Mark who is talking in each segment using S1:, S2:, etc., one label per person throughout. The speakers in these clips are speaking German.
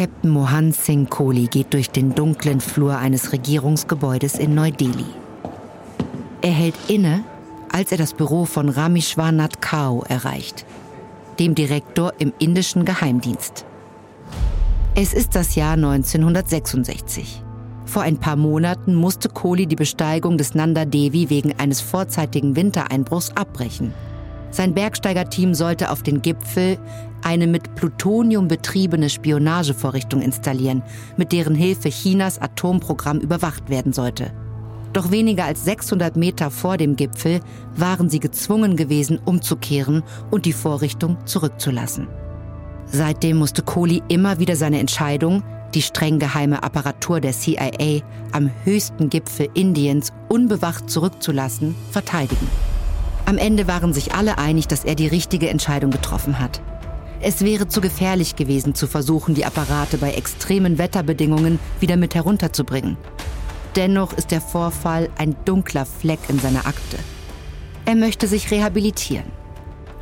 S1: Captain Mohan Singh Kohli geht durch den dunklen Flur eines Regierungsgebäudes in Neu-Delhi. Er hält inne, als er das Büro von Rameshwarnath Kao erreicht, dem Direktor im indischen Geheimdienst. Es ist das Jahr 1966. Vor ein paar Monaten musste Kohli die Besteigung des Nanda Devi wegen eines vorzeitigen Wintereinbruchs abbrechen. Sein Bergsteigerteam sollte auf den Gipfel eine mit Plutonium betriebene Spionagevorrichtung installieren, mit deren Hilfe Chinas Atomprogramm überwacht werden sollte. Doch weniger als 600 Meter vor dem Gipfel waren sie gezwungen gewesen, umzukehren und die Vorrichtung zurückzulassen. Seitdem musste Kohli immer wieder seine Entscheidung, die streng geheime Apparatur der CIA am höchsten Gipfel Indiens unbewacht zurückzulassen, verteidigen. Am Ende waren sich alle einig, dass er die richtige Entscheidung getroffen hat. Es wäre zu gefährlich gewesen, zu versuchen, die Apparate bei extremen Wetterbedingungen wieder mit herunterzubringen. Dennoch ist der Vorfall ein dunkler Fleck in seiner Akte. Er möchte sich rehabilitieren.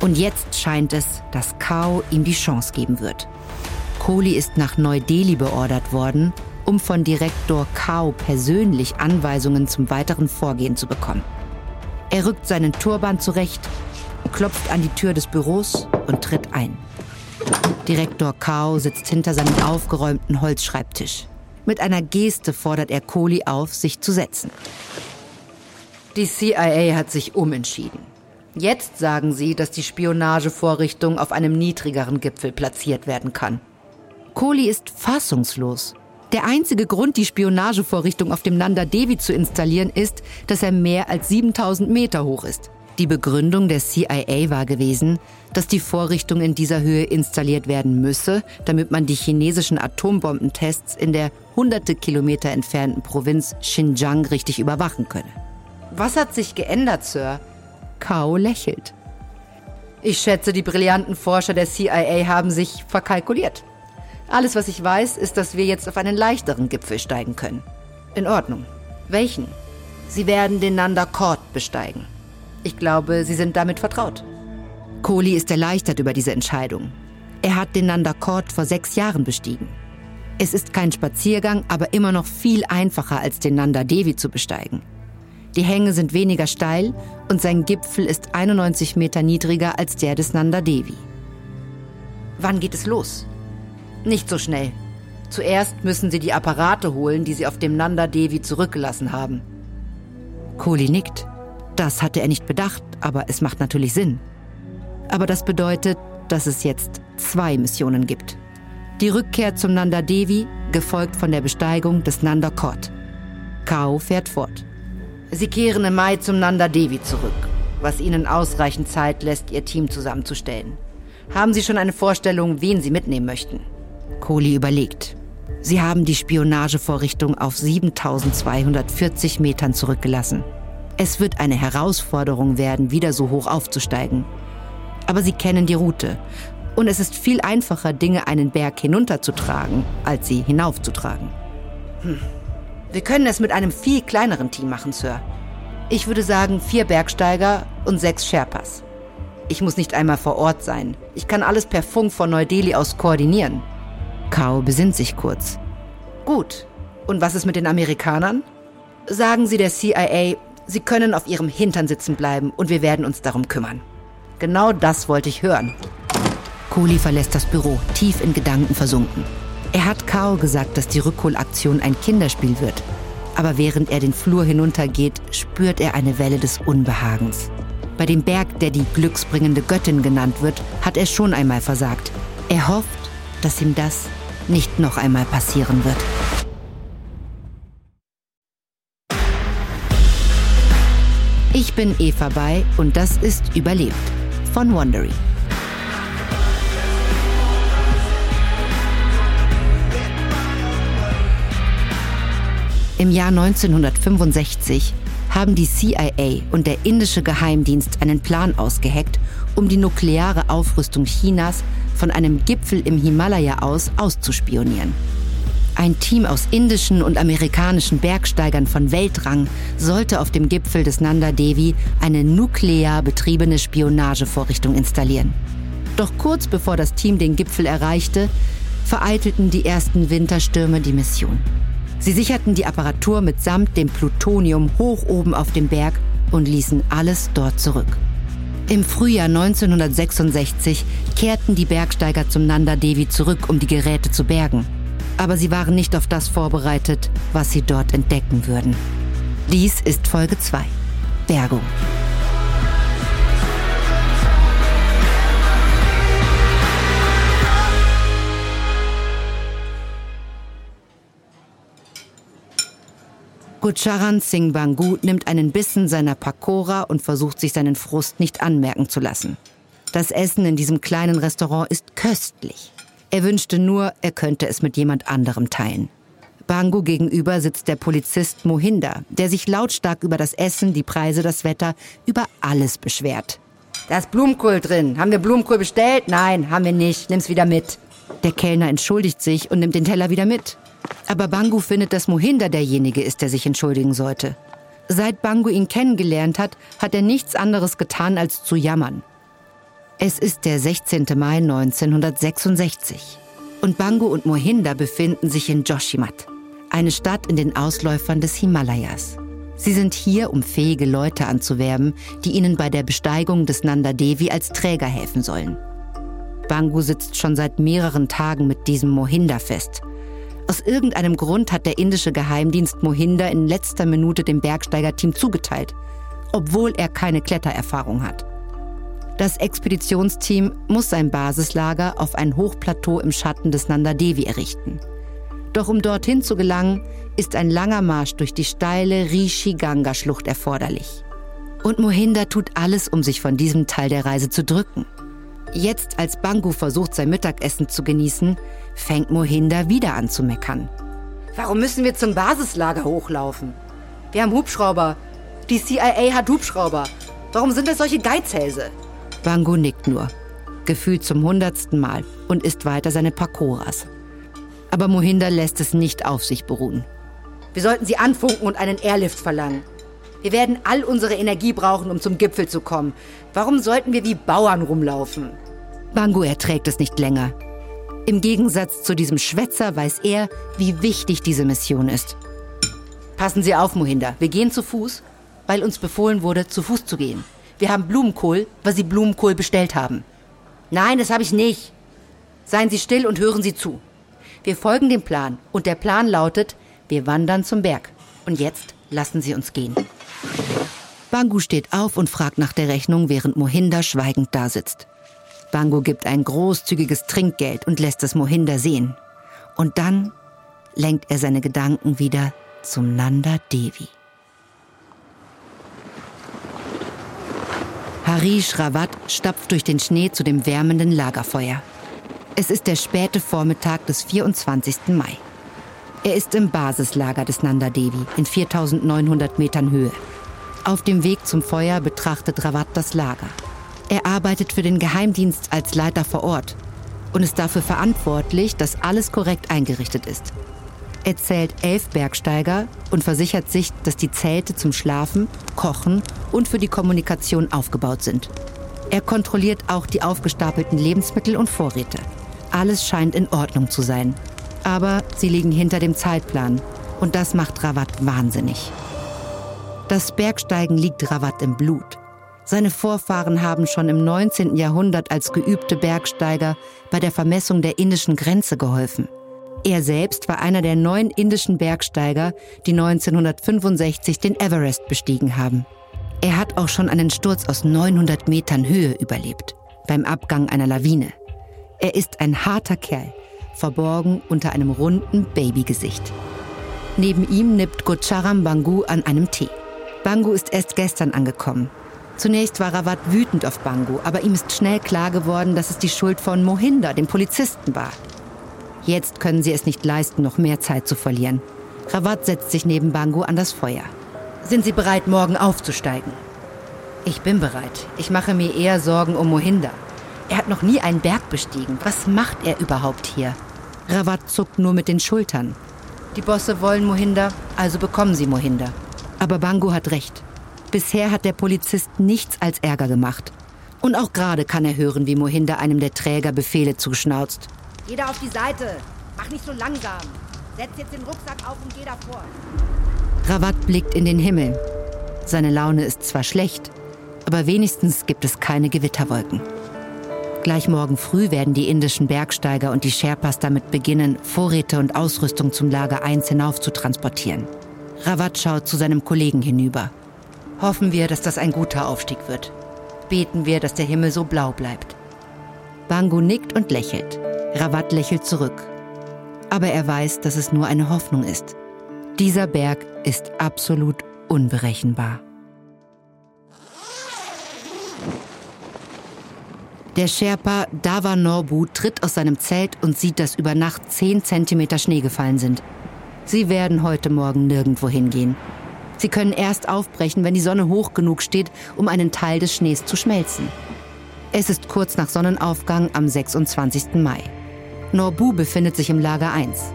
S1: Und jetzt scheint es, dass Kao ihm die Chance geben wird. Kohli ist nach Neu-Delhi beordert worden, um von Direktor Kao persönlich Anweisungen zum weiteren Vorgehen zu bekommen. Er rückt seinen Turban zurecht, klopft an die Tür des Büros und tritt ein. Direktor Kao sitzt hinter seinem aufgeräumten Holzschreibtisch. Mit einer Geste fordert er Kohli auf, sich zu setzen. Die CIA hat sich umentschieden. Jetzt sagen sie, dass die Spionagevorrichtung auf einem niedrigeren Gipfel platziert werden kann. Kohli ist fassungslos. Der einzige Grund, die Spionagevorrichtung auf dem Nanda Devi zu installieren, ist, dass er mehr als 7000 Meter hoch ist. Die Begründung der CIA war gewesen, dass die Vorrichtung in dieser Höhe installiert werden müsse, damit man die chinesischen Atombombentests in der hunderte Kilometer entfernten Provinz Xinjiang richtig überwachen könne. Was hat sich geändert, Sir? Kao lächelt. Ich schätze, die brillanten Forscher der CIA haben sich verkalkuliert. Alles, was ich weiß, ist, dass wir jetzt auf einen leichteren Gipfel steigen können. In Ordnung. Welchen? Sie werden den Nanda Kort besteigen. Ich glaube, Sie sind damit vertraut. Kohli ist erleichtert über diese Entscheidung. Er hat den Nanda vor sechs Jahren bestiegen. Es ist kein Spaziergang, aber immer noch viel einfacher als den Nanda Devi zu besteigen. Die Hänge sind weniger steil und sein Gipfel ist 91 Meter niedriger als der des Nanda Devi. Wann geht es los? Nicht so schnell. Zuerst müssen sie die Apparate holen, die sie auf dem Nanda Devi zurückgelassen haben. Kohli nickt. Das hatte er nicht bedacht, aber es macht natürlich Sinn. Aber das bedeutet, dass es jetzt zwei Missionen gibt. Die Rückkehr zum Nanda Devi, gefolgt von der Besteigung des Nanda Kot. Kao fährt fort. Sie kehren im Mai zum Nanda Devi zurück, was ihnen ausreichend Zeit lässt, ihr Team zusammenzustellen. Haben Sie schon eine Vorstellung, wen Sie mitnehmen möchten? Kohli überlegt. Sie haben die Spionagevorrichtung auf 7240 Metern zurückgelassen. Es wird eine Herausforderung werden, wieder so hoch aufzusteigen. Aber sie kennen die Route. Und es ist viel einfacher, Dinge einen Berg hinunterzutragen, als sie hinaufzutragen. Hm. Wir können es mit einem viel kleineren Team machen, Sir. Ich würde sagen vier Bergsteiger und sechs Sherpas. Ich muss nicht einmal vor Ort sein. Ich kann alles per Funk von Neu-Delhi aus koordinieren. Kao besinnt sich kurz. Gut. Und was ist mit den Amerikanern? Sagen Sie der CIA, Sie können auf Ihrem Hintern sitzen bleiben und wir werden uns darum kümmern. Genau das wollte ich hören. Kohli verlässt das Büro, tief in Gedanken versunken. Er hat Kao gesagt, dass die Rückholaktion ein Kinderspiel wird. Aber während er den Flur hinuntergeht, spürt er eine Welle des Unbehagens. Bei dem Berg, der die glücksbringende Göttin genannt wird, hat er schon einmal versagt. Er hofft, dass ihm das nicht noch einmal passieren wird. Ich bin Eva Bay und das ist Überlebt von Wondery. Im Jahr 1965 haben die CIA und der indische Geheimdienst einen Plan ausgeheckt, um die nukleare Aufrüstung Chinas von einem Gipfel im Himalaya aus auszuspionieren. Ein Team aus indischen und amerikanischen Bergsteigern von Weltrang sollte auf dem Gipfel des Nanda Devi eine nuklear betriebene Spionagevorrichtung installieren. Doch kurz bevor das Team den Gipfel erreichte, vereitelten die ersten Winterstürme die Mission. Sie sicherten die Apparatur mitsamt dem Plutonium hoch oben auf dem Berg und ließen alles dort zurück. Im Frühjahr 1966 kehrten die Bergsteiger zum Nanda Devi zurück, um die Geräte zu bergen. Aber sie waren nicht auf das vorbereitet, was sie dort entdecken würden. Dies ist Folge 2. Bergung. Gucharan Singh Bangu nimmt einen Bissen seiner Pakora und versucht sich seinen Frust nicht anmerken zu lassen. Das Essen in diesem kleinen Restaurant ist köstlich. Er wünschte nur, er könnte es mit jemand anderem teilen. Bangu gegenüber sitzt der Polizist Mohinder, der sich lautstark über das Essen, die Preise, das Wetter, über alles beschwert. Da ist Blumenkohl drin. Haben wir Blumenkohl bestellt? Nein, haben wir nicht. Nimm's wieder mit. Der Kellner entschuldigt sich und nimmt den Teller wieder mit. Aber Bangu findet, dass Mohinder derjenige ist, der sich entschuldigen sollte. Seit Bangu ihn kennengelernt hat, hat er nichts anderes getan, als zu jammern. Es ist der 16. Mai 1966 und Bangu und Mohinder befinden sich in Joshimat, eine Stadt in den Ausläufern des Himalayas. Sie sind hier, um fähige Leute anzuwerben, die ihnen bei der Besteigung des Nanda Devi als Träger helfen sollen. Bangu sitzt schon seit mehreren Tagen mit diesem Mohinder fest aus irgendeinem Grund hat der indische Geheimdienst Mohinder in letzter Minute dem Bergsteigerteam zugeteilt, obwohl er keine Klettererfahrung hat. Das Expeditionsteam muss sein Basislager auf ein Hochplateau im Schatten des Nanda Devi errichten. Doch um dorthin zu gelangen, ist ein langer Marsch durch die steile Rishi-Ganga-Schlucht erforderlich. Und Mohinder tut alles, um sich von diesem Teil der Reise zu drücken. Jetzt, als Bangu versucht, sein Mittagessen zu genießen, fängt Mohinder wieder an zu meckern. Warum müssen wir zum Basislager hochlaufen? Wir haben Hubschrauber. Die CIA hat Hubschrauber. Warum sind das solche Geizhälse? Bangu nickt nur, gefühlt zum hundertsten Mal und isst weiter seine Pakoras. Aber Mohinder lässt es nicht auf sich beruhen. Wir sollten sie anfunken und einen Airlift verlangen. Wir werden all unsere Energie brauchen, um zum Gipfel zu kommen. Warum sollten wir wie Bauern rumlaufen? Bangu erträgt es nicht länger. Im Gegensatz zu diesem Schwätzer weiß er, wie wichtig diese Mission ist. Passen Sie auf, Mohinder. Wir gehen zu Fuß, weil uns befohlen wurde, zu Fuß zu gehen. Wir haben Blumenkohl, weil Sie Blumenkohl bestellt haben. Nein, das habe ich nicht. Seien Sie still und hören Sie zu. Wir folgen dem Plan und der Plan lautet, wir wandern zum Berg. Und jetzt lassen Sie uns gehen. Bangu steht auf und fragt nach der Rechnung, während Mohinder schweigend dasitzt. Bangu gibt ein großzügiges Trinkgeld und lässt es Mohinder sehen. Und dann lenkt er seine Gedanken wieder zum Nanda Devi. Harish Rawat stapft durch den Schnee zu dem wärmenden Lagerfeuer. Es ist der späte Vormittag des 24. Mai. Er ist im Basislager des Nanda Devi in 4900 Metern Höhe. Auf dem Weg zum Feuer betrachtet Rawat das Lager. Er arbeitet für den Geheimdienst als Leiter vor Ort und ist dafür verantwortlich, dass alles korrekt eingerichtet ist. Er zählt elf Bergsteiger und versichert sich, dass die Zelte zum Schlafen, Kochen und für die Kommunikation aufgebaut sind. Er kontrolliert auch die aufgestapelten Lebensmittel und Vorräte. Alles scheint in Ordnung zu sein. Aber sie liegen hinter dem Zeitplan und das macht Rawat wahnsinnig. Das Bergsteigen liegt Rawat im Blut. Seine Vorfahren haben schon im 19. Jahrhundert als geübte Bergsteiger bei der Vermessung der indischen Grenze geholfen. Er selbst war einer der neun indischen Bergsteiger, die 1965 den Everest bestiegen haben. Er hat auch schon einen Sturz aus 900 Metern Höhe überlebt, beim Abgang einer Lawine. Er ist ein harter Kerl, verborgen unter einem runden Babygesicht. Neben ihm nippt Gocharam Bangu an einem Tee. Bangu ist erst gestern angekommen Zunächst war Rawat wütend auf Bangu, aber ihm ist schnell klar geworden, dass es die Schuld von Mohinder, dem Polizisten, war. Jetzt können sie es nicht leisten, noch mehr Zeit zu verlieren. Rawat setzt sich neben Bangu an das Feuer. Sind Sie bereit, morgen aufzusteigen? Ich bin bereit. Ich mache mir eher Sorgen um Mohinder. Er hat noch nie einen Berg bestiegen. Was macht er überhaupt hier? Rawat zuckt nur mit den Schultern. Die Bosse wollen Mohinder, also bekommen sie Mohinder. Aber Bangu hat recht. Bisher hat der Polizist nichts als Ärger gemacht. Und auch gerade kann er hören, wie Mohinder einem der Träger Befehle zuschnauzt.
S2: Jeder auf die Seite. Mach nicht so langsam. Setz jetzt den Rucksack auf und geh davor.
S1: Rawat blickt in den Himmel. Seine Laune ist zwar schlecht, aber wenigstens gibt es keine Gewitterwolken. Gleich morgen früh werden die indischen Bergsteiger und die Sherpas damit beginnen, Vorräte und Ausrüstung zum Lager 1 hinauf zu transportieren. Rawat schaut zu seinem Kollegen hinüber. Hoffen wir, dass das ein guter Aufstieg wird. Beten wir, dass der Himmel so blau bleibt. Bangu nickt und lächelt. Rawat lächelt zurück. Aber er weiß, dass es nur eine Hoffnung ist. Dieser Berg ist absolut unberechenbar. Der Sherpa Dava Norbu tritt aus seinem Zelt und sieht, dass über Nacht 10 Zentimeter Schnee gefallen sind. Sie werden heute Morgen nirgendwo hingehen. Sie können erst aufbrechen, wenn die Sonne hoch genug steht, um einen Teil des Schnees zu schmelzen. Es ist kurz nach Sonnenaufgang am 26. Mai. Norbu befindet sich im Lager 1.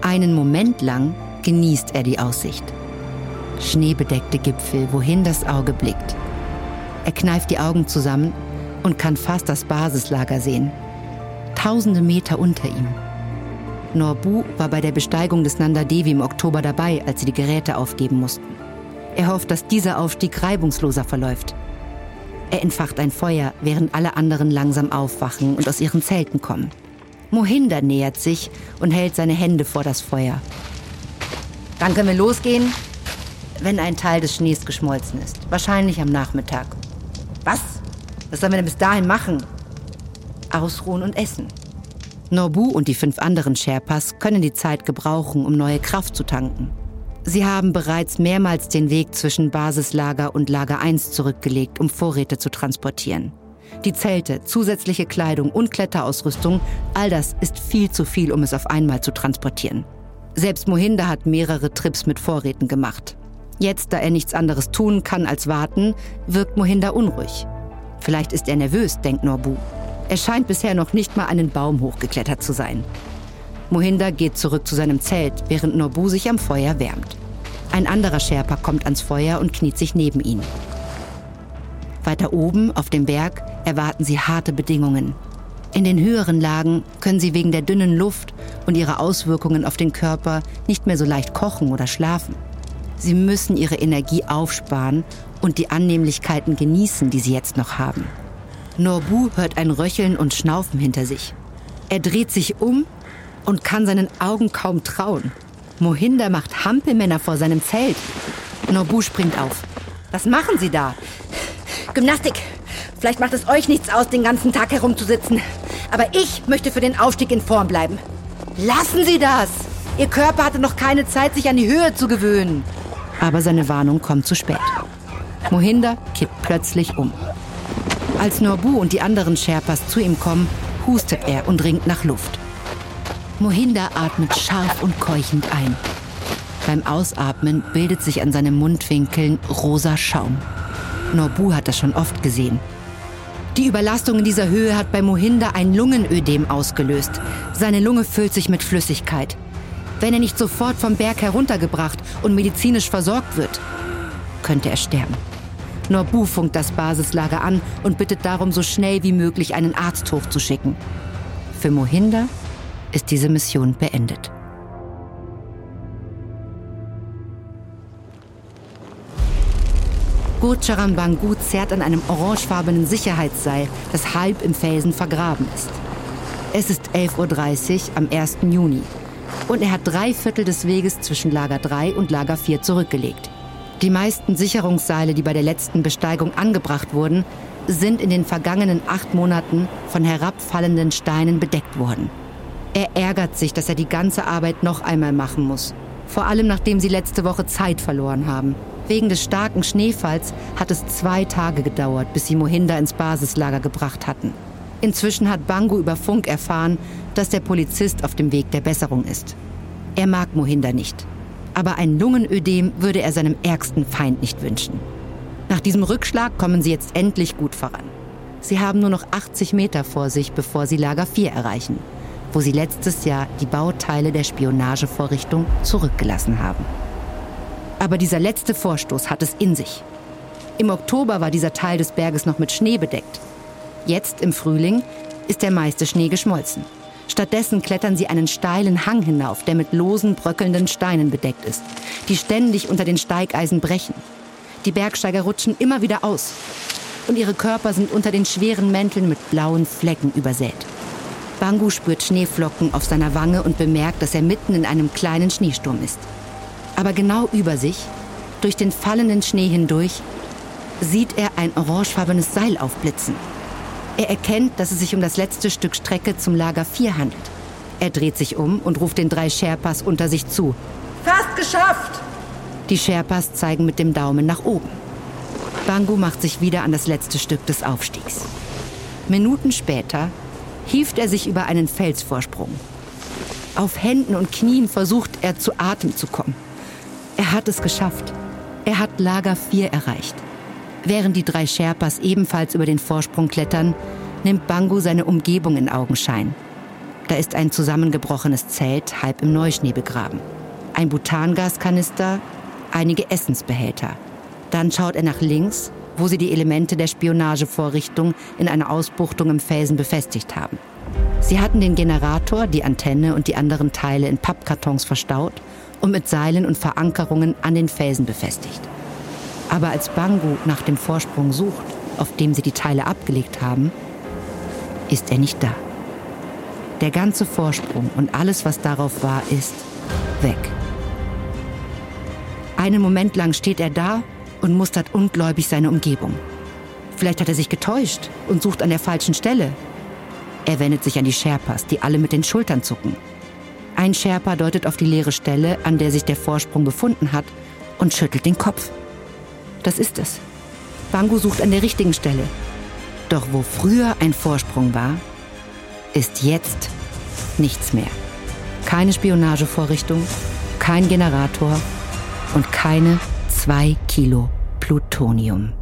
S1: Einen Moment lang genießt er die Aussicht. Schneebedeckte Gipfel, wohin das Auge blickt. Er kneift die Augen zusammen und kann fast das Basislager sehen. Tausende Meter unter ihm. Norbu war bei der Besteigung des Nanda Devi im Oktober dabei, als sie die Geräte aufgeben mussten. Er hofft, dass dieser Aufstieg reibungsloser verläuft. Er entfacht ein Feuer, während alle anderen langsam aufwachen und aus ihren Zelten kommen. Mohinder nähert sich und hält seine Hände vor das Feuer. Dann können wir losgehen, wenn ein Teil des Schnees geschmolzen ist. Wahrscheinlich am Nachmittag. Was? Was sollen wir denn bis dahin machen? Ausruhen und essen. Norbu und die fünf anderen Sherpas können die Zeit gebrauchen, um neue Kraft zu tanken. Sie haben bereits mehrmals den Weg zwischen Basislager und Lager 1 zurückgelegt, um Vorräte zu transportieren. Die Zelte, zusätzliche Kleidung und Kletterausrüstung, all das ist viel zu viel, um es auf einmal zu transportieren. Selbst Mohinder hat mehrere Trips mit Vorräten gemacht. Jetzt, da er nichts anderes tun kann als warten, wirkt Mohinder unruhig. Vielleicht ist er nervös, denkt Norbu. Er scheint bisher noch nicht mal einen Baum hochgeklettert zu sein. Mohinder geht zurück zu seinem Zelt, während Norbu sich am Feuer wärmt. Ein anderer Sherpa kommt ans Feuer und kniet sich neben ihn. Weiter oben, auf dem Berg, erwarten sie harte Bedingungen. In den höheren Lagen können sie wegen der dünnen Luft und ihrer Auswirkungen auf den Körper nicht mehr so leicht kochen oder schlafen. Sie müssen ihre Energie aufsparen und die Annehmlichkeiten genießen, die sie jetzt noch haben. Norbu hört ein Röcheln und Schnaufen hinter sich. Er dreht sich um und kann seinen Augen kaum trauen. Mohinder macht Hampelmänner vor seinem Zelt. Norbu springt auf. Was machen Sie da?
S2: Gymnastik. Vielleicht macht es euch nichts aus, den ganzen Tag herumzusitzen. Aber ich möchte für den Aufstieg in Form bleiben.
S1: Lassen Sie das! Ihr Körper hatte noch keine Zeit, sich an die Höhe zu gewöhnen. Aber seine Warnung kommt zu spät. Mohinder kippt plötzlich um. Als Norbu und die anderen Sherpas zu ihm kommen, hustet er und ringt nach Luft. Mohinder atmet scharf und keuchend ein. Beim Ausatmen bildet sich an seinen Mundwinkeln rosa Schaum. Norbu hat das schon oft gesehen. Die Überlastung in dieser Höhe hat bei Mohinder ein Lungenödem ausgelöst. Seine Lunge füllt sich mit Flüssigkeit. Wenn er nicht sofort vom Berg heruntergebracht und medizinisch versorgt wird, könnte er sterben. Norbu funkt das Basislager an und bittet darum, so schnell wie möglich einen Arzt hochzuschicken. Für Mohinder ist diese Mission beendet. Gurcharan Bangu zerrt an einem orangefarbenen Sicherheitsseil, das halb im Felsen vergraben ist. Es ist 11.30 Uhr am 1. Juni und er hat drei Viertel des Weges zwischen Lager 3 und Lager 4 zurückgelegt. Die meisten Sicherungsseile, die bei der letzten Besteigung angebracht wurden, sind in den vergangenen acht Monaten von herabfallenden Steinen bedeckt worden. Er ärgert sich, dass er die ganze Arbeit noch einmal machen muss. Vor allem nachdem sie letzte Woche Zeit verloren haben. Wegen des starken Schneefalls hat es zwei Tage gedauert, bis sie Mohinder ins Basislager gebracht hatten. Inzwischen hat Bangu über Funk erfahren, dass der Polizist auf dem Weg der Besserung ist. Er mag Mohinder nicht aber ein Lungenödem würde er seinem ärgsten Feind nicht wünschen. Nach diesem Rückschlag kommen sie jetzt endlich gut voran. Sie haben nur noch 80 Meter vor sich, bevor sie Lager 4 erreichen, wo sie letztes Jahr die Bauteile der Spionagevorrichtung zurückgelassen haben. Aber dieser letzte Vorstoß hat es in sich. Im Oktober war dieser Teil des Berges noch mit Schnee bedeckt. Jetzt im Frühling ist der meiste Schnee geschmolzen. Stattdessen klettern sie einen steilen Hang hinauf, der mit losen, bröckelnden Steinen bedeckt ist, die ständig unter den Steigeisen brechen. Die Bergsteiger rutschen immer wieder aus und ihre Körper sind unter den schweren Mänteln mit blauen Flecken übersät. Bangu spürt Schneeflocken auf seiner Wange und bemerkt, dass er mitten in einem kleinen Schneesturm ist. Aber genau über sich, durch den fallenden Schnee hindurch, sieht er ein orangefarbenes Seil aufblitzen. Er erkennt, dass es sich um das letzte Stück Strecke zum Lager 4 handelt. Er dreht sich um und ruft den drei Sherpas unter sich zu.
S2: Fast geschafft!
S1: Die Sherpas zeigen mit dem Daumen nach oben. Bangu macht sich wieder an das letzte Stück des Aufstiegs. Minuten später hieft er sich über einen Felsvorsprung. Auf Händen und Knien versucht er zu Atem zu kommen. Er hat es geschafft. Er hat Lager 4 erreicht. Während die drei Sherpas ebenfalls über den Vorsprung klettern, nimmt Bangu seine Umgebung in Augenschein. Da ist ein zusammengebrochenes Zelt halb im Neuschnee begraben. Ein Butangaskanister, einige Essensbehälter. Dann schaut er nach links, wo sie die Elemente der Spionagevorrichtung in einer Ausbuchtung im Felsen befestigt haben. Sie hatten den Generator, die Antenne und die anderen Teile in Pappkartons verstaut und mit Seilen und Verankerungen an den Felsen befestigt. Aber als Bangu nach dem Vorsprung sucht, auf dem sie die Teile abgelegt haben, ist er nicht da. Der ganze Vorsprung und alles, was darauf war, ist weg. Einen Moment lang steht er da und mustert ungläubig seine Umgebung. Vielleicht hat er sich getäuscht und sucht an der falschen Stelle. Er wendet sich an die Sherpas, die alle mit den Schultern zucken. Ein Sherpa deutet auf die leere Stelle, an der sich der Vorsprung befunden hat, und schüttelt den Kopf. Das ist es. Bangu sucht an der richtigen Stelle. Doch wo früher ein Vorsprung war, ist jetzt nichts mehr. Keine Spionagevorrichtung, kein Generator und keine zwei Kilo Plutonium.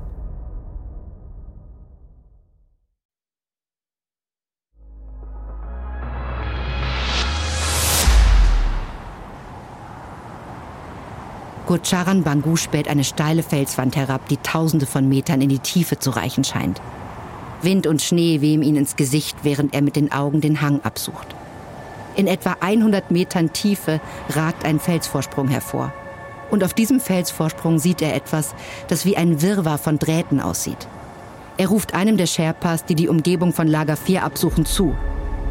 S1: Gurcharan Bangu späht eine steile Felswand herab, die tausende von Metern in die Tiefe zu reichen scheint. Wind und Schnee wehen ihn ins Gesicht, während er mit den Augen den Hang absucht. In etwa 100 Metern Tiefe ragt ein Felsvorsprung hervor. Und auf diesem Felsvorsprung sieht er etwas, das wie ein Wirrwarr von Drähten aussieht. Er ruft einem der Sherpas, die die Umgebung von Lager 4 absuchen, zu.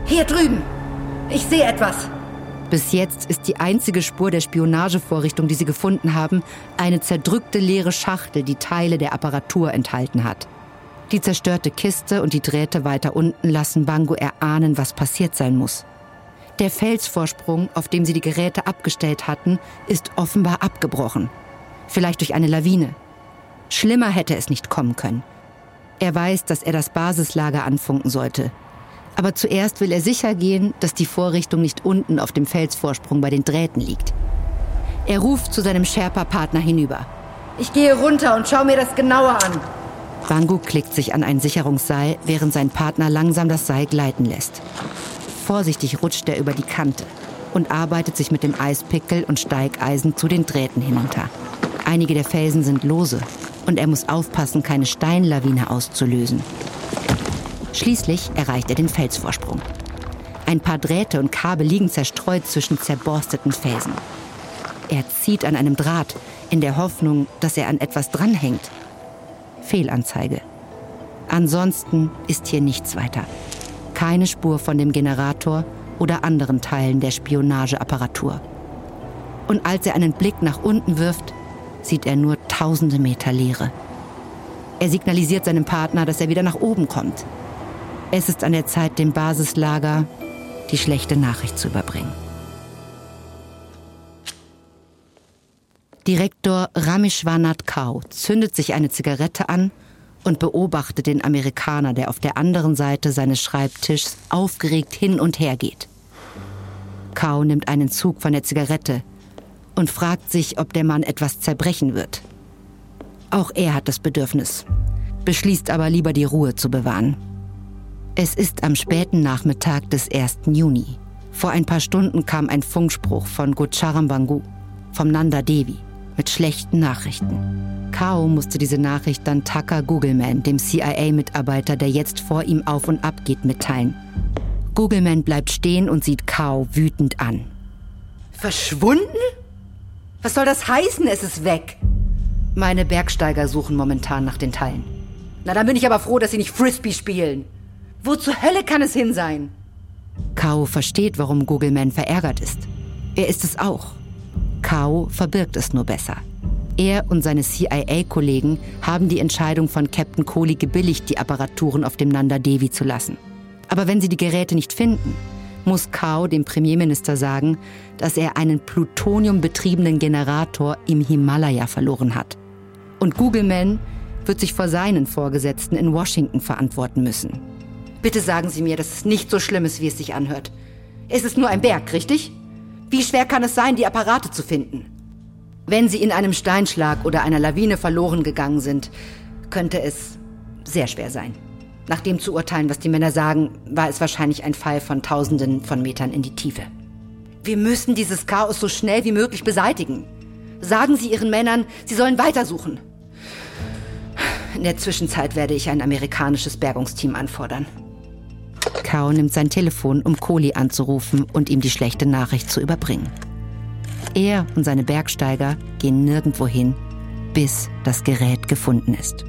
S2: Hier drüben! Ich sehe etwas!
S1: Bis jetzt ist die einzige Spur der Spionagevorrichtung, die sie gefunden haben, eine zerdrückte leere Schachtel, die Teile der Apparatur enthalten hat. Die zerstörte Kiste und die Drähte weiter unten lassen Bango erahnen, was passiert sein muss. Der Felsvorsprung, auf dem sie die Geräte abgestellt hatten, ist offenbar abgebrochen. Vielleicht durch eine Lawine. Schlimmer hätte es nicht kommen können. Er weiß, dass er das Basislager anfunken sollte. Aber zuerst will er sicher gehen, dass die Vorrichtung nicht unten auf dem Felsvorsprung bei den Drähten liegt. Er ruft zu seinem Sherpa-Partner hinüber.
S2: Ich gehe runter und schau mir das genauer an.
S1: Bangu klickt sich an ein Sicherungsseil, während sein Partner langsam das Seil gleiten lässt. Vorsichtig rutscht er über die Kante und arbeitet sich mit dem Eispickel und Steigeisen zu den Drähten hinunter. Einige der Felsen sind lose und er muss aufpassen, keine Steinlawine auszulösen. Schließlich erreicht er den Felsvorsprung. Ein paar Drähte und Kabel liegen zerstreut zwischen zerborsteten Felsen. Er zieht an einem Draht in der Hoffnung, dass er an etwas dranhängt. Fehlanzeige. Ansonsten ist hier nichts weiter. Keine Spur von dem Generator oder anderen Teilen der Spionageapparatur. Und als er einen Blick nach unten wirft, sieht er nur tausende Meter Leere. Er signalisiert seinem Partner, dass er wieder nach oben kommt. Es ist an der Zeit, dem Basislager die schlechte Nachricht zu überbringen. Direktor Rameshwanath Kau zündet sich eine Zigarette an und beobachtet den Amerikaner, der auf der anderen Seite seines Schreibtischs aufgeregt hin und her geht. Kau nimmt einen Zug von der Zigarette und fragt sich, ob der Mann etwas zerbrechen wird. Auch er hat das Bedürfnis, beschließt aber lieber die Ruhe zu bewahren. Es ist am späten Nachmittag des 1. Juni. Vor ein paar Stunden kam ein Funkspruch von Gucharam Bangu, vom Nanda Devi, mit schlechten Nachrichten. Kao musste diese Nachricht dann Tucker Googleman, dem CIA-Mitarbeiter, der jetzt vor ihm auf und ab geht, mitteilen. Googleman bleibt stehen und sieht Kao wütend an.
S2: Verschwunden? Was soll das heißen, es ist weg?
S1: Meine Bergsteiger suchen momentan nach den Teilen.
S2: Na, dann bin ich aber froh, dass sie nicht Frisbee spielen. Wo zur Hölle kann es hin sein?
S1: Kao versteht, warum Googleman verärgert ist. Er ist es auch. Kao verbirgt es nur besser. Er und seine CIA-Kollegen haben die Entscheidung von Captain Kohli gebilligt, die Apparaturen auf dem Nanda Devi zu lassen. Aber wenn sie die Geräte nicht finden, muss Kao dem Premierminister sagen, dass er einen plutoniumbetriebenen Generator im Himalaya verloren hat. Und Googleman wird sich vor seinen Vorgesetzten in Washington verantworten müssen.
S2: Bitte sagen Sie mir, dass es nicht so schlimm ist, wie es sich anhört. Es ist nur ein Berg, richtig? Wie schwer kann es sein, die Apparate zu finden? Wenn sie in einem Steinschlag oder einer Lawine verloren gegangen sind, könnte es sehr schwer sein. Nach dem zu urteilen, was die Männer sagen, war es wahrscheinlich ein Fall von Tausenden von Metern in die Tiefe. Wir müssen dieses Chaos so schnell wie möglich beseitigen. Sagen Sie Ihren Männern, sie sollen weitersuchen. In der Zwischenzeit werde ich ein amerikanisches Bergungsteam anfordern.
S1: Kao nimmt sein Telefon, um Kohli anzurufen und ihm die schlechte Nachricht zu überbringen. Er und seine Bergsteiger gehen nirgendwo hin, bis das Gerät gefunden ist.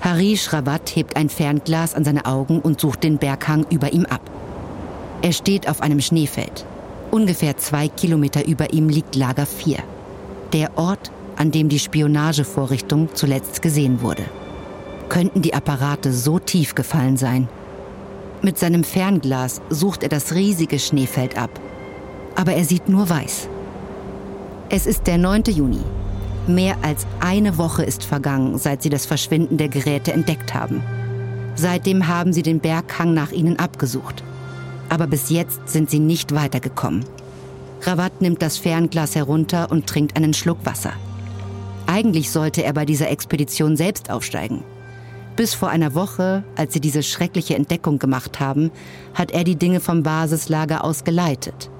S1: Harish Rawat hebt ein Fernglas an seine Augen und sucht den Berghang über ihm ab. Er steht auf einem Schneefeld. Ungefähr zwei Kilometer über ihm liegt Lager 4, der Ort, an dem die Spionagevorrichtung zuletzt gesehen wurde. Könnten die Apparate so tief gefallen sein? Mit seinem Fernglas sucht er das riesige Schneefeld ab. Aber er sieht nur weiß. Es ist der 9. Juni. Mehr als eine Woche ist vergangen, seit sie das Verschwinden der Geräte entdeckt haben. Seitdem haben sie den Berghang nach ihnen abgesucht. Aber bis jetzt sind sie nicht weitergekommen. Rawat nimmt das Fernglas herunter und trinkt einen Schluck Wasser. Eigentlich sollte er bei dieser Expedition selbst aufsteigen. Bis vor einer Woche, als sie diese schreckliche Entdeckung gemacht haben, hat er die Dinge vom Basislager aus geleitet.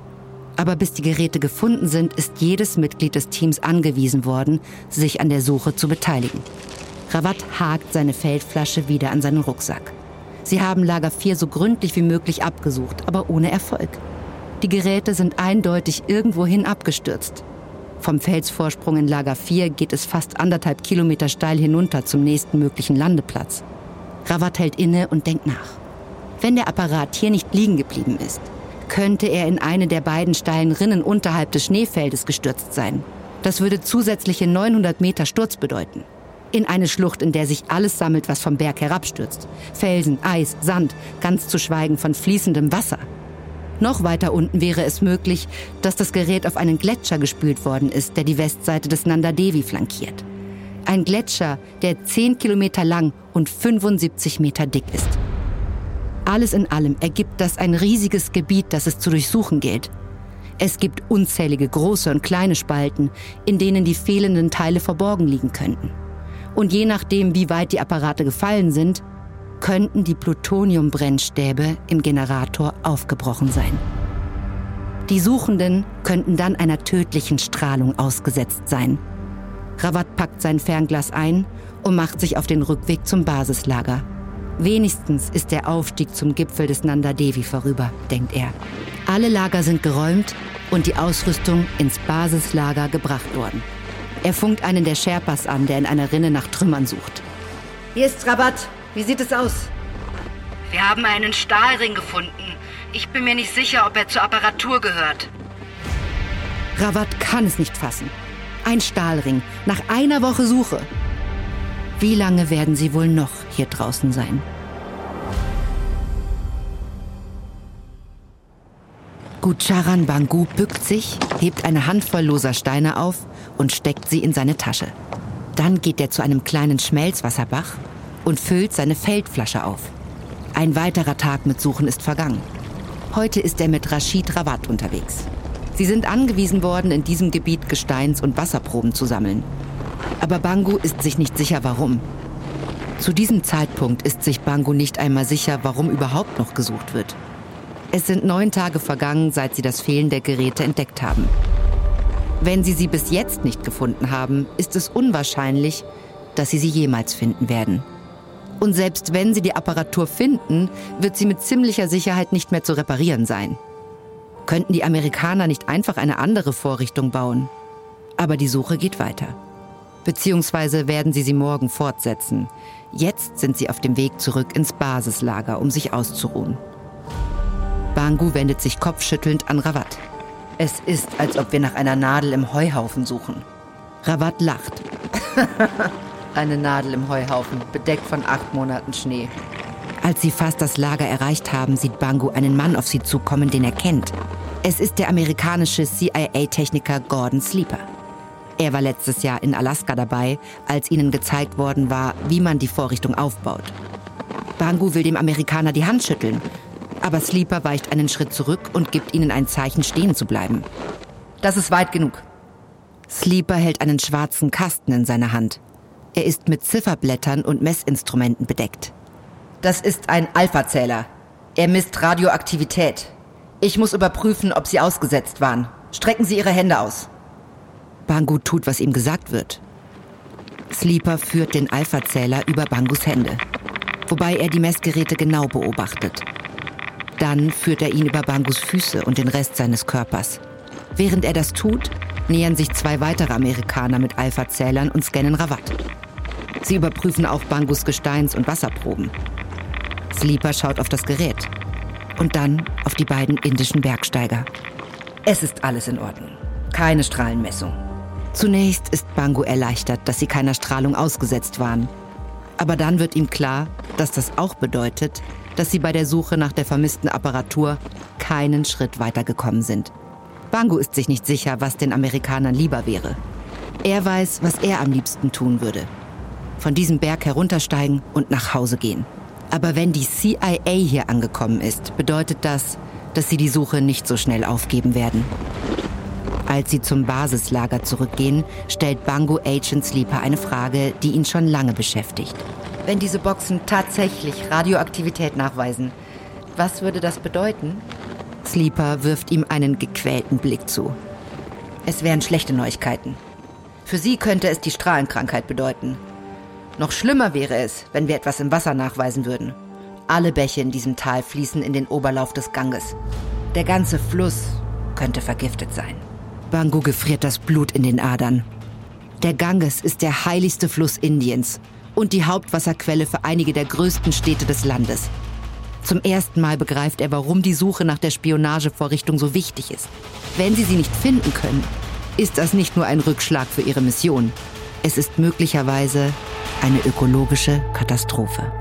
S1: Aber bis die Geräte gefunden sind, ist jedes Mitglied des Teams angewiesen worden, sich an der Suche zu beteiligen. Rawat hakt seine Feldflasche wieder an seinen Rucksack. Sie haben Lager 4 so gründlich wie möglich abgesucht, aber ohne Erfolg. Die Geräte sind eindeutig irgendwohin abgestürzt. Vom Felsvorsprung in Lager 4 geht es fast anderthalb Kilometer steil hinunter zum nächsten möglichen Landeplatz. Rawat hält inne und denkt nach. Wenn der Apparat hier nicht liegen geblieben ist, könnte er in eine der beiden steilen Rinnen unterhalb des Schneefeldes gestürzt sein. Das würde zusätzliche 900 Meter Sturz bedeuten. In eine Schlucht, in der sich alles sammelt, was vom Berg herabstürzt. Felsen, Eis, Sand, ganz zu schweigen von fließendem Wasser. Noch weiter unten wäre es möglich, dass das Gerät auf einen Gletscher gespült worden ist, der die Westseite des Nanda Devi flankiert. Ein Gletscher, der 10 Kilometer lang und 75 Meter dick ist. Alles in allem ergibt das ein riesiges Gebiet, das es zu durchsuchen gilt. Es gibt unzählige große und kleine Spalten, in denen die fehlenden Teile verborgen liegen könnten. Und je nachdem, wie weit die Apparate gefallen sind, könnten die Plutoniumbrennstäbe im Generator aufgebrochen sein. Die Suchenden könnten dann einer tödlichen Strahlung ausgesetzt sein. Rawat packt sein Fernglas ein und macht sich auf den Rückweg zum Basislager. Wenigstens ist der Aufstieg zum Gipfel des Nanda Devi vorüber, denkt er. Alle Lager sind geräumt und die Ausrüstung ins Basislager gebracht worden. Er funkt einen der Sherpas an, der in einer Rinne nach Trümmern sucht.
S2: Hier ist Rabatt. Wie sieht es aus?
S3: Wir haben einen Stahlring gefunden. Ich bin mir nicht sicher, ob er zur Apparatur gehört.
S1: Rawat kann es nicht fassen. Ein Stahlring nach einer Woche Suche. Wie lange werden sie wohl noch hier draußen sein? Gucharan Bangu bückt sich, hebt eine Handvoll loser Steine auf und steckt sie in seine Tasche. Dann geht er zu einem kleinen Schmelzwasserbach und füllt seine Feldflasche auf. Ein weiterer Tag mit Suchen ist vergangen. Heute ist er mit Rashid Rawat unterwegs. Sie sind angewiesen worden, in diesem Gebiet Gesteins- und Wasserproben zu sammeln. Aber Bangu ist sich nicht sicher, warum. Zu diesem Zeitpunkt ist sich Bangu nicht einmal sicher, warum überhaupt noch gesucht wird. Es sind neun Tage vergangen, seit sie das Fehlen der Geräte entdeckt haben. Wenn sie sie bis jetzt nicht gefunden haben, ist es unwahrscheinlich, dass sie sie jemals finden werden. Und selbst wenn sie die Apparatur finden, wird sie mit ziemlicher Sicherheit nicht mehr zu reparieren sein. Könnten die Amerikaner nicht einfach eine andere Vorrichtung bauen? Aber die Suche geht weiter. Beziehungsweise werden sie sie morgen fortsetzen. Jetzt sind sie auf dem Weg zurück ins Basislager, um sich auszuruhen. Bangu wendet sich kopfschüttelnd an Rawat.
S2: Es ist, als ob wir nach einer Nadel im Heuhaufen suchen.
S1: Rawat lacht.
S2: Eine Nadel im Heuhaufen, bedeckt von acht Monaten Schnee.
S1: Als sie fast das Lager erreicht haben, sieht Bangu einen Mann auf sie zukommen, den er kennt. Es ist der amerikanische CIA-Techniker Gordon Sleeper. Er war letztes Jahr in Alaska dabei, als ihnen gezeigt worden war, wie man die Vorrichtung aufbaut. Bangu will dem Amerikaner die Hand schütteln, aber Sleeper weicht einen Schritt zurück und gibt ihnen ein Zeichen, stehen zu bleiben.
S2: Das ist weit genug.
S1: Sleeper hält einen schwarzen Kasten in seiner Hand. Er ist mit Zifferblättern und Messinstrumenten bedeckt.
S2: Das ist ein Alpha-Zähler. Er misst Radioaktivität. Ich muss überprüfen, ob Sie ausgesetzt waren. Strecken Sie Ihre Hände aus.
S1: Bangu tut, was ihm gesagt wird. Sleeper führt den Alpha-Zähler über Bangus Hände, wobei er die Messgeräte genau beobachtet. Dann führt er ihn über Bangus Füße und den Rest seines Körpers. Während er das tut, nähern sich zwei weitere Amerikaner mit Alpha-Zählern und scannen Rawat. Sie überprüfen auch Bangus Gesteins- und Wasserproben. Sleeper schaut auf das Gerät und dann auf die beiden indischen Bergsteiger.
S2: Es ist alles in Ordnung. Keine Strahlenmessung.
S1: Zunächst ist Bangu erleichtert, dass sie keiner Strahlung ausgesetzt waren. Aber dann wird ihm klar, dass das auch bedeutet, dass sie bei der Suche nach der vermissten Apparatur keinen Schritt weitergekommen sind. Bangu ist sich nicht sicher, was den Amerikanern lieber wäre. Er weiß, was er am liebsten tun würde. Von diesem Berg heruntersteigen und nach Hause gehen. Aber wenn die CIA hier angekommen ist, bedeutet das, dass sie die Suche nicht so schnell aufgeben werden. Als sie zum Basislager zurückgehen, stellt Bango Agent Sleeper eine Frage, die ihn schon lange beschäftigt.
S2: Wenn diese Boxen tatsächlich Radioaktivität nachweisen, was würde das bedeuten?
S1: Sleeper wirft ihm einen gequälten Blick zu.
S2: Es wären schlechte Neuigkeiten. Für Sie könnte es die Strahlenkrankheit bedeuten. Noch schlimmer wäre es, wenn wir etwas im Wasser nachweisen würden. Alle Bäche in diesem Tal fließen in den Oberlauf des Ganges. Der ganze Fluss könnte vergiftet sein.
S1: Bangu gefriert das Blut in den Adern. Der Ganges ist der heiligste Fluss Indiens und die Hauptwasserquelle für einige der größten Städte des Landes. Zum ersten Mal begreift er, warum die Suche nach der Spionagevorrichtung so wichtig ist. Wenn sie sie nicht finden können, ist das nicht nur ein Rückschlag für ihre Mission. Es ist möglicherweise eine ökologische Katastrophe.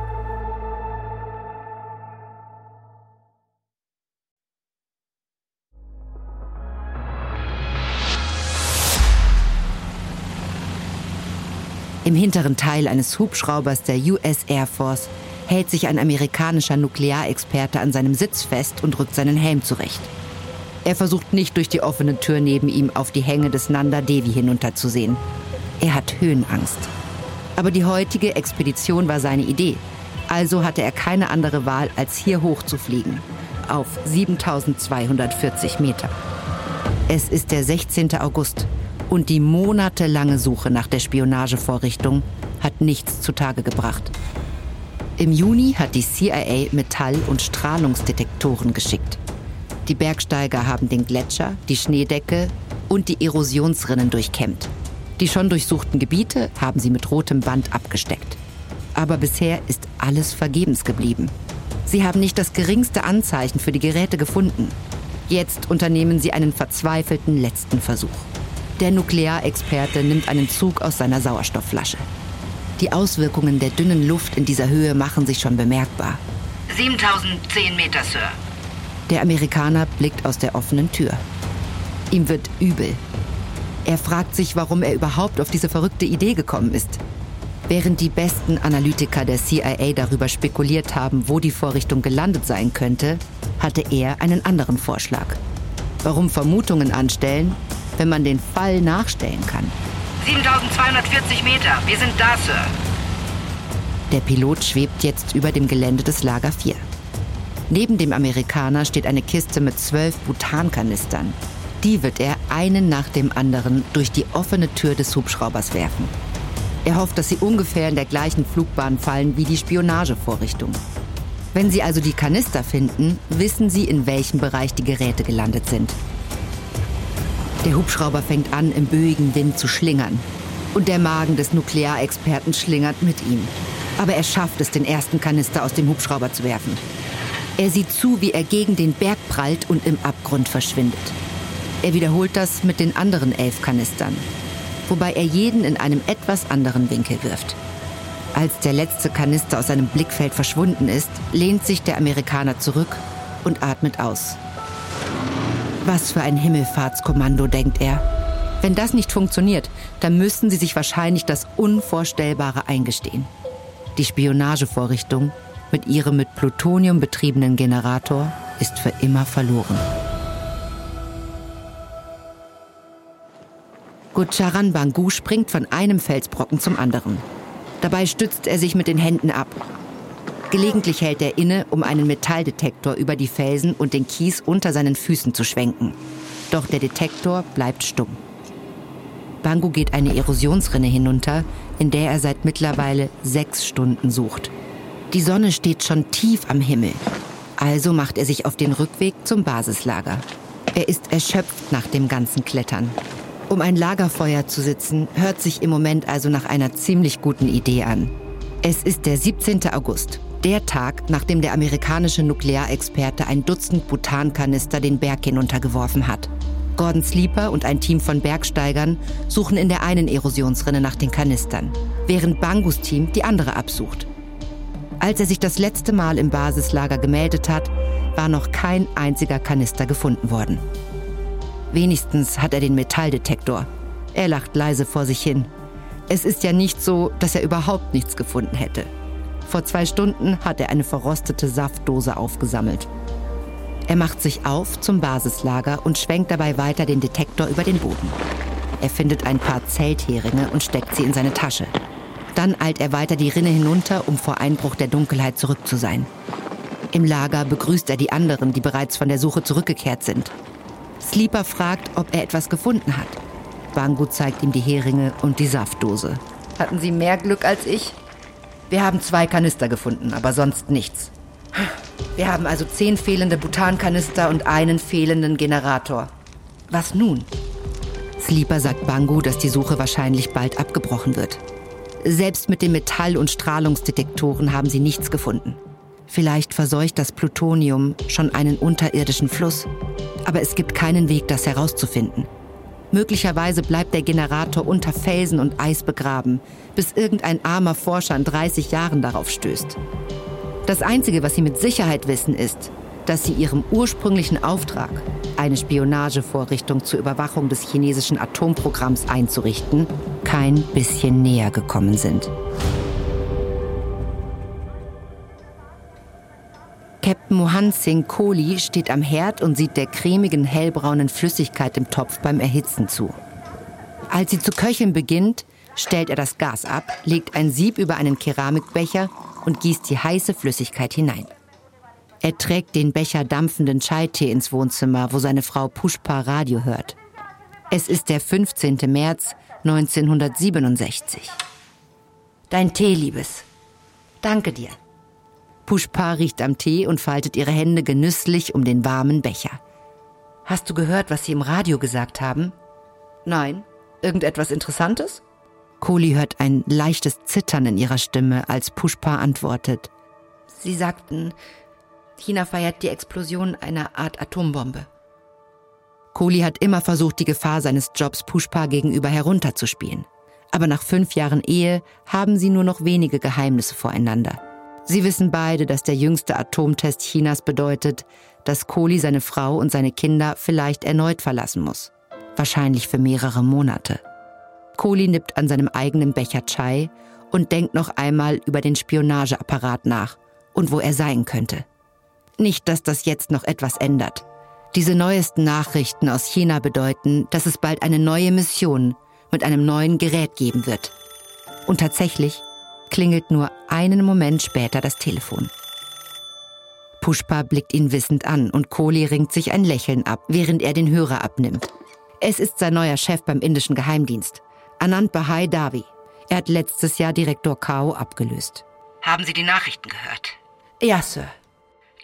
S1: Im hinteren Teil eines Hubschraubers der US Air Force hält sich ein amerikanischer Nuklearexperte an seinem Sitz fest und rückt seinen Helm zurecht. Er versucht nicht durch die offene Tür neben ihm auf die Hänge des Nanda Devi hinunterzusehen. Er hat Höhenangst. Aber die heutige Expedition war seine Idee. Also hatte er keine andere Wahl, als hier hochzufliegen. Auf 7240 Meter. Es ist der 16. August und die monatelange Suche nach der Spionagevorrichtung hat nichts zutage gebracht. Im Juni hat die CIA Metall- und Strahlungsdetektoren geschickt. Die Bergsteiger haben den Gletscher, die Schneedecke und die Erosionsrinnen durchkämmt. Die schon durchsuchten Gebiete haben sie mit rotem Band abgesteckt. Aber bisher ist alles vergebens geblieben. Sie haben nicht das geringste Anzeichen für die Geräte gefunden. Jetzt unternehmen sie einen verzweifelten letzten Versuch. Der Nuklearexperte nimmt einen Zug aus seiner Sauerstoffflasche. Die Auswirkungen der dünnen Luft in dieser Höhe machen sich schon bemerkbar.
S3: 7010 Meter, Sir.
S1: Der Amerikaner blickt aus der offenen Tür. Ihm wird übel. Er fragt sich, warum er überhaupt auf diese verrückte Idee gekommen ist. Während die besten Analytiker der CIA darüber spekuliert haben, wo die Vorrichtung gelandet sein könnte, hatte er einen anderen Vorschlag. Warum Vermutungen anstellen, wenn man den Fall nachstellen kann.
S3: 7240 Meter. Wir sind da, Sir.
S1: Der Pilot schwebt jetzt über dem Gelände des Lager 4. Neben dem Amerikaner steht eine Kiste mit zwölf Butankanistern. Die wird er einen nach dem anderen durch die offene Tür des Hubschraubers werfen. Er hofft, dass sie ungefähr in der gleichen Flugbahn fallen wie die Spionagevorrichtung. Wenn sie also die Kanister finden, wissen sie, in welchem Bereich die Geräte gelandet sind. Der Hubschrauber fängt an, im böigen Wind zu schlingern. Und der Magen des Nuklearexperten schlingert mit ihm. Aber er schafft es, den ersten Kanister aus dem Hubschrauber zu werfen. Er sieht zu, wie er gegen den Berg prallt und im Abgrund verschwindet. Er wiederholt das mit den anderen elf Kanistern, wobei er jeden in einem etwas anderen Winkel wirft. Als der letzte Kanister aus seinem Blickfeld verschwunden ist, lehnt sich der Amerikaner zurück und atmet aus. Was für ein Himmelfahrtskommando, denkt er. Wenn das nicht funktioniert, dann müssen sie sich wahrscheinlich das Unvorstellbare eingestehen. Die Spionagevorrichtung mit ihrem mit Plutonium betriebenen Generator ist für immer verloren. Gucharan Bangu springt von einem Felsbrocken zum anderen. Dabei stützt er sich mit den Händen ab. Gelegentlich hält er inne, um einen Metalldetektor über die Felsen und den Kies unter seinen Füßen zu schwenken. Doch der Detektor bleibt stumm. Bangu geht eine Erosionsrinne hinunter, in der er seit mittlerweile sechs Stunden sucht. Die Sonne steht schon tief am Himmel. Also macht er sich auf den Rückweg zum Basislager. Er ist erschöpft nach dem ganzen Klettern. Um ein Lagerfeuer zu sitzen, hört sich im Moment also nach einer ziemlich guten Idee an. Es ist der 17. August, der Tag, nachdem der amerikanische Nuklearexperte ein Dutzend Butankanister den Berg hinuntergeworfen hat. Gordon Sleeper und ein Team von Bergsteigern suchen in der einen Erosionsrinne nach den Kanistern, während Bangus Team die andere absucht. Als er sich das letzte Mal im Basislager gemeldet hat, war noch kein einziger Kanister gefunden worden. Wenigstens hat er den Metalldetektor. Er lacht leise vor sich hin. Es ist ja nicht so, dass er überhaupt nichts gefunden hätte. Vor zwei Stunden hat er eine verrostete Saftdose aufgesammelt. Er macht sich auf zum Basislager und schwenkt dabei weiter den Detektor über den Boden. Er findet ein paar Zeltheringe und steckt sie in seine Tasche. Dann eilt er weiter die Rinne hinunter, um vor Einbruch der Dunkelheit zurück zu sein. Im Lager begrüßt er die anderen, die bereits von der Suche zurückgekehrt sind. Sleeper fragt, ob er etwas gefunden hat. Bangu zeigt ihm die Heringe und die Saftdose.
S2: Hatten Sie mehr Glück als ich? Wir haben zwei Kanister gefunden, aber sonst nichts. Wir haben also zehn fehlende Butankanister und einen fehlenden Generator. Was nun?
S1: Sleeper sagt Bangu, dass die Suche wahrscheinlich bald abgebrochen wird. Selbst mit den Metall- und Strahlungsdetektoren haben sie nichts gefunden. Vielleicht verseucht das Plutonium schon einen unterirdischen Fluss. Aber es gibt keinen Weg, das herauszufinden. Möglicherweise bleibt der Generator unter Felsen und Eis begraben, bis irgendein armer Forscher in 30 Jahren darauf stößt. Das Einzige, was sie mit Sicherheit wissen, ist, dass sie ihrem ursprünglichen Auftrag, eine Spionagevorrichtung zur Überwachung des chinesischen Atomprogramms einzurichten, kein bisschen näher gekommen sind. Mohan Singh Kohli steht am Herd und sieht der cremigen, hellbraunen Flüssigkeit im Topf beim Erhitzen zu. Als sie zu köcheln beginnt, stellt er das Gas ab, legt ein Sieb über einen Keramikbecher und gießt die heiße Flüssigkeit hinein. Er trägt den Becher dampfenden Chai-Tee ins Wohnzimmer, wo seine Frau Pushpa Radio hört. Es ist der 15. März 1967.
S2: Dein Tee, Liebes. Danke dir.
S1: Pushpa riecht am Tee und faltet ihre Hände genüsslich um den warmen Becher.
S2: Hast du gehört, was sie im Radio gesagt haben? Nein. Irgendetwas Interessantes?
S1: Kohli hört ein leichtes Zittern in ihrer Stimme, als Pushpa antwortet.
S2: Sie sagten, China feiert die Explosion einer Art Atombombe.
S1: Kohli hat immer versucht, die Gefahr seines Jobs Pushpa gegenüber herunterzuspielen. Aber nach fünf Jahren Ehe haben sie nur noch wenige Geheimnisse voreinander. Sie wissen beide, dass der jüngste Atomtest Chinas bedeutet, dass Kohli seine Frau und seine Kinder vielleicht erneut verlassen muss. Wahrscheinlich für mehrere Monate. Kohli nippt an seinem eigenen Becher Chai und denkt noch einmal über den Spionageapparat nach und wo er sein könnte. Nicht, dass das jetzt noch etwas ändert. Diese neuesten Nachrichten aus China bedeuten, dass es bald eine neue Mission mit einem neuen Gerät geben wird. Und tatsächlich klingelt nur einen Moment später das Telefon. Pushpa blickt ihn wissend an und Kohli ringt sich ein Lächeln ab, während er den Hörer abnimmt. Es ist sein neuer Chef beim indischen Geheimdienst, Anand Bahai Davi. Er hat letztes Jahr Direktor Kao abgelöst.
S3: Haben Sie die Nachrichten gehört?
S2: Ja, Sir.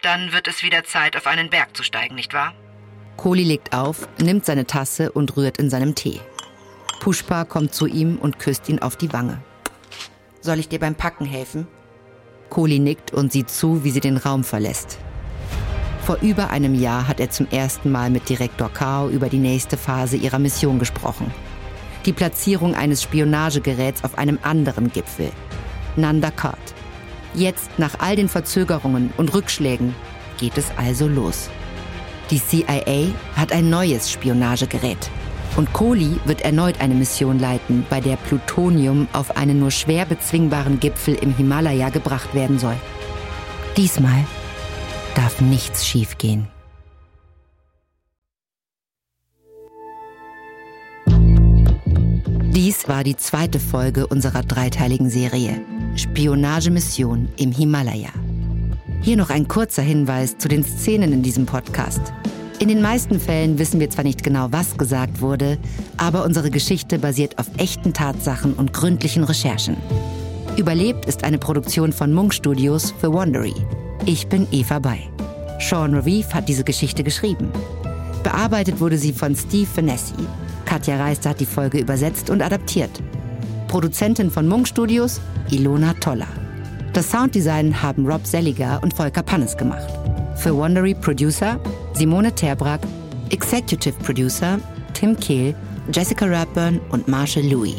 S3: Dann wird es wieder Zeit, auf einen Berg zu steigen, nicht wahr?
S1: Kohli legt auf, nimmt seine Tasse und rührt in seinem Tee. Pushpa kommt zu ihm und küsst ihn auf die Wange.
S2: Soll ich dir beim Packen helfen?
S1: Kohli nickt und sieht zu, wie sie den Raum verlässt. Vor über einem Jahr hat er zum ersten Mal mit Direktor Kao über die nächste Phase ihrer Mission gesprochen. Die Platzierung eines Spionagegeräts auf einem anderen Gipfel, Nanda Kart. Jetzt, nach all den Verzögerungen und Rückschlägen, geht es also los. Die CIA hat ein neues Spionagegerät. Und Kohli wird erneut eine Mission leiten, bei der Plutonium auf einen nur schwer bezwingbaren Gipfel im Himalaya gebracht werden soll. Diesmal darf nichts schiefgehen. Dies war die zweite Folge unserer dreiteiligen Serie Spionagemission im Himalaya. Hier noch ein kurzer Hinweis zu den Szenen in diesem Podcast. In den meisten Fällen wissen wir zwar nicht genau, was gesagt wurde, aber unsere Geschichte basiert auf echten Tatsachen und gründlichen Recherchen. Überlebt ist eine Produktion von Munk Studios für Wondery. Ich bin Eva Bay. Sean Reeve hat diese Geschichte geschrieben. Bearbeitet wurde sie von Steve Finessi. Katja Reister hat die Folge übersetzt und adaptiert. Produzentin von Munk Studios Ilona Toller. Das Sounddesign haben Rob Selliger und Volker Pannes gemacht. Für Wondery Producer Simone Terbrack, Executive Producer Tim Kehl, Jessica Rapburn und Marshall Louis.